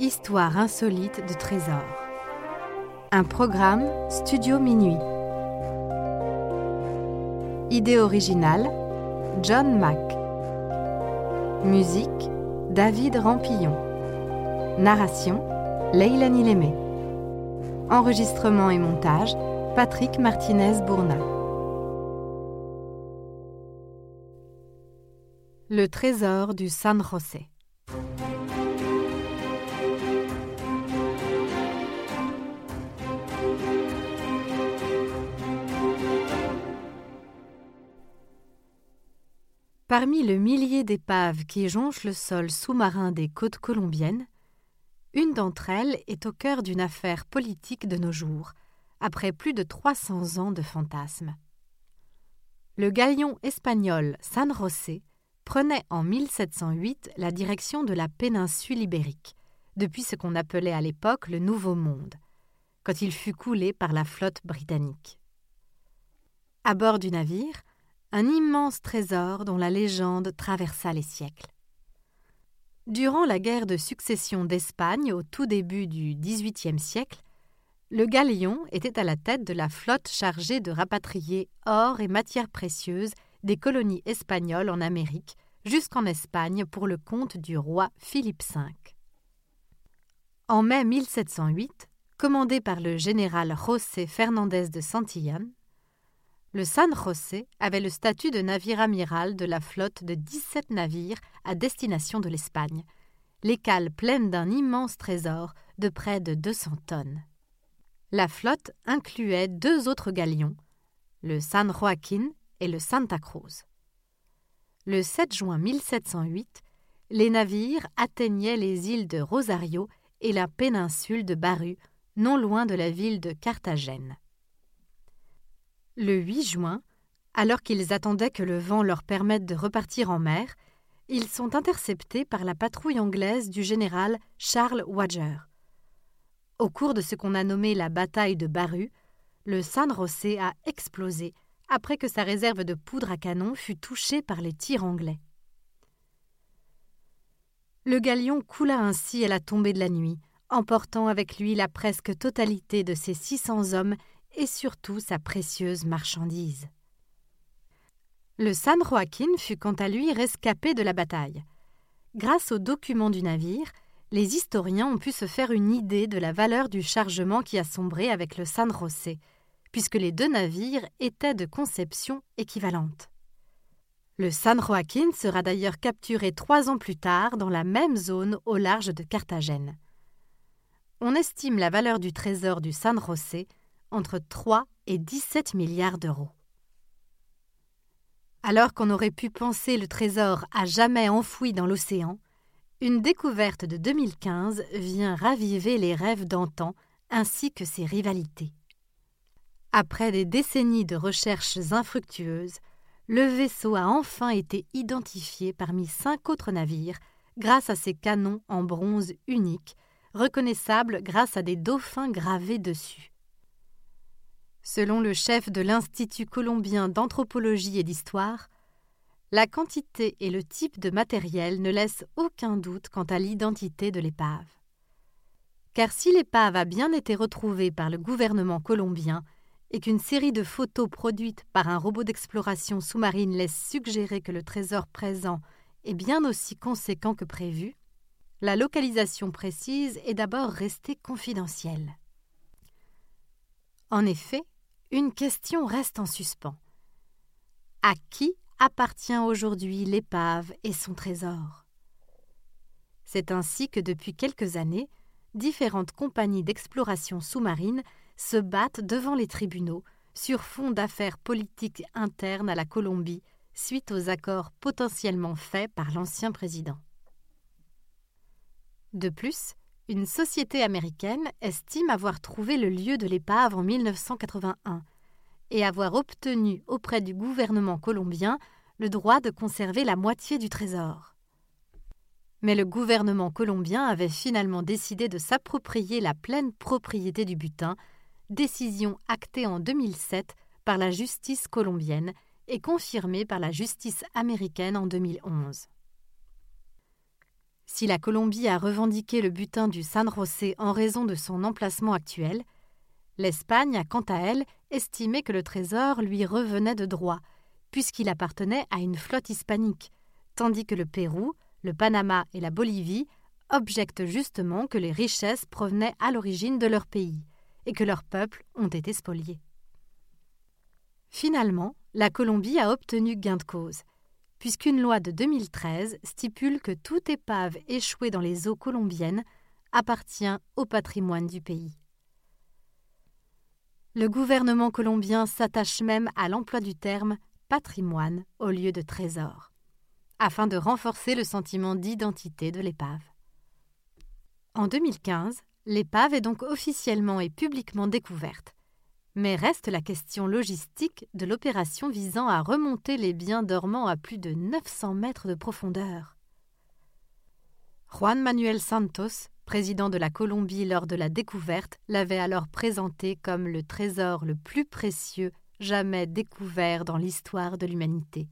Histoire insolite de trésors. Un programme Studio Minuit. Idée originale John Mack. Musique David Rampillon. Narration Leilani Lémé. Enregistrement et montage Patrick Martinez-Bourna. Le trésor du San José. Parmi le millier d'épaves qui jonchent le sol sous-marin des côtes colombiennes, une d'entre elles est au cœur d'une affaire politique de nos jours, après plus de 300 ans de fantasmes. Le galion espagnol San José prenait en 1708 la direction de la péninsule ibérique, depuis ce qu'on appelait à l'époque le Nouveau Monde, quand il fut coulé par la flotte britannique. À bord du navire, un immense trésor dont la légende traversa les siècles. Durant la guerre de succession d'Espagne au tout début du XVIIIe siècle, le galion était à la tête de la flotte chargée de rapatrier or et matières précieuses des colonies espagnoles en Amérique jusqu'en Espagne pour le compte du roi Philippe V. En mai 1708, commandé par le général José Fernandez de Santillán, le San José avait le statut de navire amiral de la flotte de 17 navires à destination de l'Espagne, les cales pleines d'un immense trésor de près de 200 tonnes. La flotte incluait deux autres galions, le San Joaquin et le Santa Cruz. Le 7 juin 1708, les navires atteignaient les îles de Rosario et la péninsule de Baru, non loin de la ville de Carthagène. Le 8 juin, alors qu'ils attendaient que le vent leur permette de repartir en mer, ils sont interceptés par la patrouille anglaise du général Charles Wager. Au cours de ce qu'on a nommé la bataille de Baru, le San José a explosé après que sa réserve de poudre à canon fut touchée par les tirs anglais. Le galion coula ainsi à la tombée de la nuit, emportant avec lui la presque totalité de ses 600 hommes et surtout sa précieuse marchandise. Le San Joaquin fut quant à lui rescapé de la bataille. Grâce aux documents du navire, les historiens ont pu se faire une idée de la valeur du chargement qui a sombré avec le San José, puisque les deux navires étaient de conception équivalente. Le San Joaquin sera d'ailleurs capturé trois ans plus tard dans la même zone au large de Carthagène. On estime la valeur du trésor du San José entre 3 et 17 milliards d'euros. Alors qu'on aurait pu penser le trésor à jamais enfoui dans l'océan, une découverte de 2015 vient raviver les rêves d'antan ainsi que ses rivalités. Après des décennies de recherches infructueuses, le vaisseau a enfin été identifié parmi cinq autres navires grâce à ses canons en bronze unique, reconnaissables grâce à des dauphins gravés dessus. Selon le chef de l'Institut colombien d'anthropologie et d'histoire, la quantité et le type de matériel ne laissent aucun doute quant à l'identité de l'épave. Car si l'épave a bien été retrouvée par le gouvernement colombien et qu'une série de photos produites par un robot d'exploration sous-marine laisse suggérer que le trésor présent est bien aussi conséquent que prévu, la localisation précise est d'abord restée confidentielle. En effet, une question reste en suspens. À qui appartient aujourd'hui l'épave et son trésor? C'est ainsi que depuis quelques années, différentes compagnies d'exploration sous-marine se battent devant les tribunaux sur fond d'affaires politiques internes à la Colombie suite aux accords potentiellement faits par l'ancien président. De plus, une société américaine estime avoir trouvé le lieu de l'épave en 1981 et avoir obtenu auprès du gouvernement colombien le droit de conserver la moitié du trésor. Mais le gouvernement colombien avait finalement décidé de s'approprier la pleine propriété du butin décision actée en 2007 par la justice colombienne et confirmée par la justice américaine en 2011. Si la Colombie a revendiqué le butin du San José en raison de son emplacement actuel, l'Espagne a quant à elle estimé que le trésor lui revenait de droit, puisqu'il appartenait à une flotte hispanique, tandis que le Pérou, le Panama et la Bolivie objectent justement que les richesses provenaient à l'origine de leur pays et que leurs peuples ont été spoliés. Finalement, la Colombie a obtenu gain de cause, puisqu'une loi de 2013 stipule que toute épave échouée dans les eaux colombiennes appartient au patrimoine du pays. Le gouvernement colombien s'attache même à l'emploi du terme patrimoine au lieu de trésor, afin de renforcer le sentiment d'identité de l'épave. En 2015, l'épave est donc officiellement et publiquement découverte, mais reste la question logistique de l'opération visant à remonter les biens dormants à plus de 900 mètres de profondeur. Juan Manuel Santos, président de la Colombie lors de la découverte, l'avait alors présenté comme le trésor le plus précieux jamais découvert dans l'histoire de l'humanité,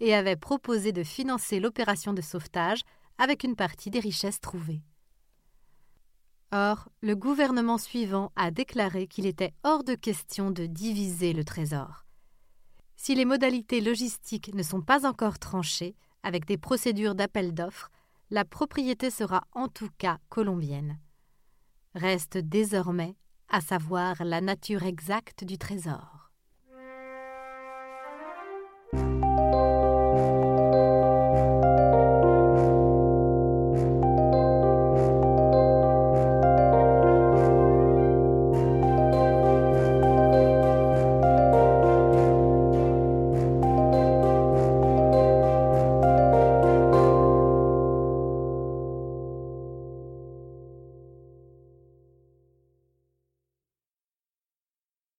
et avait proposé de financer l'opération de sauvetage avec une partie des richesses trouvées. Or, le gouvernement suivant a déclaré qu'il était hors de question de diviser le trésor. Si les modalités logistiques ne sont pas encore tranchées, avec des procédures d'appel d'offres, la propriété sera en tout cas colombienne. Reste désormais à savoir la nature exacte du trésor.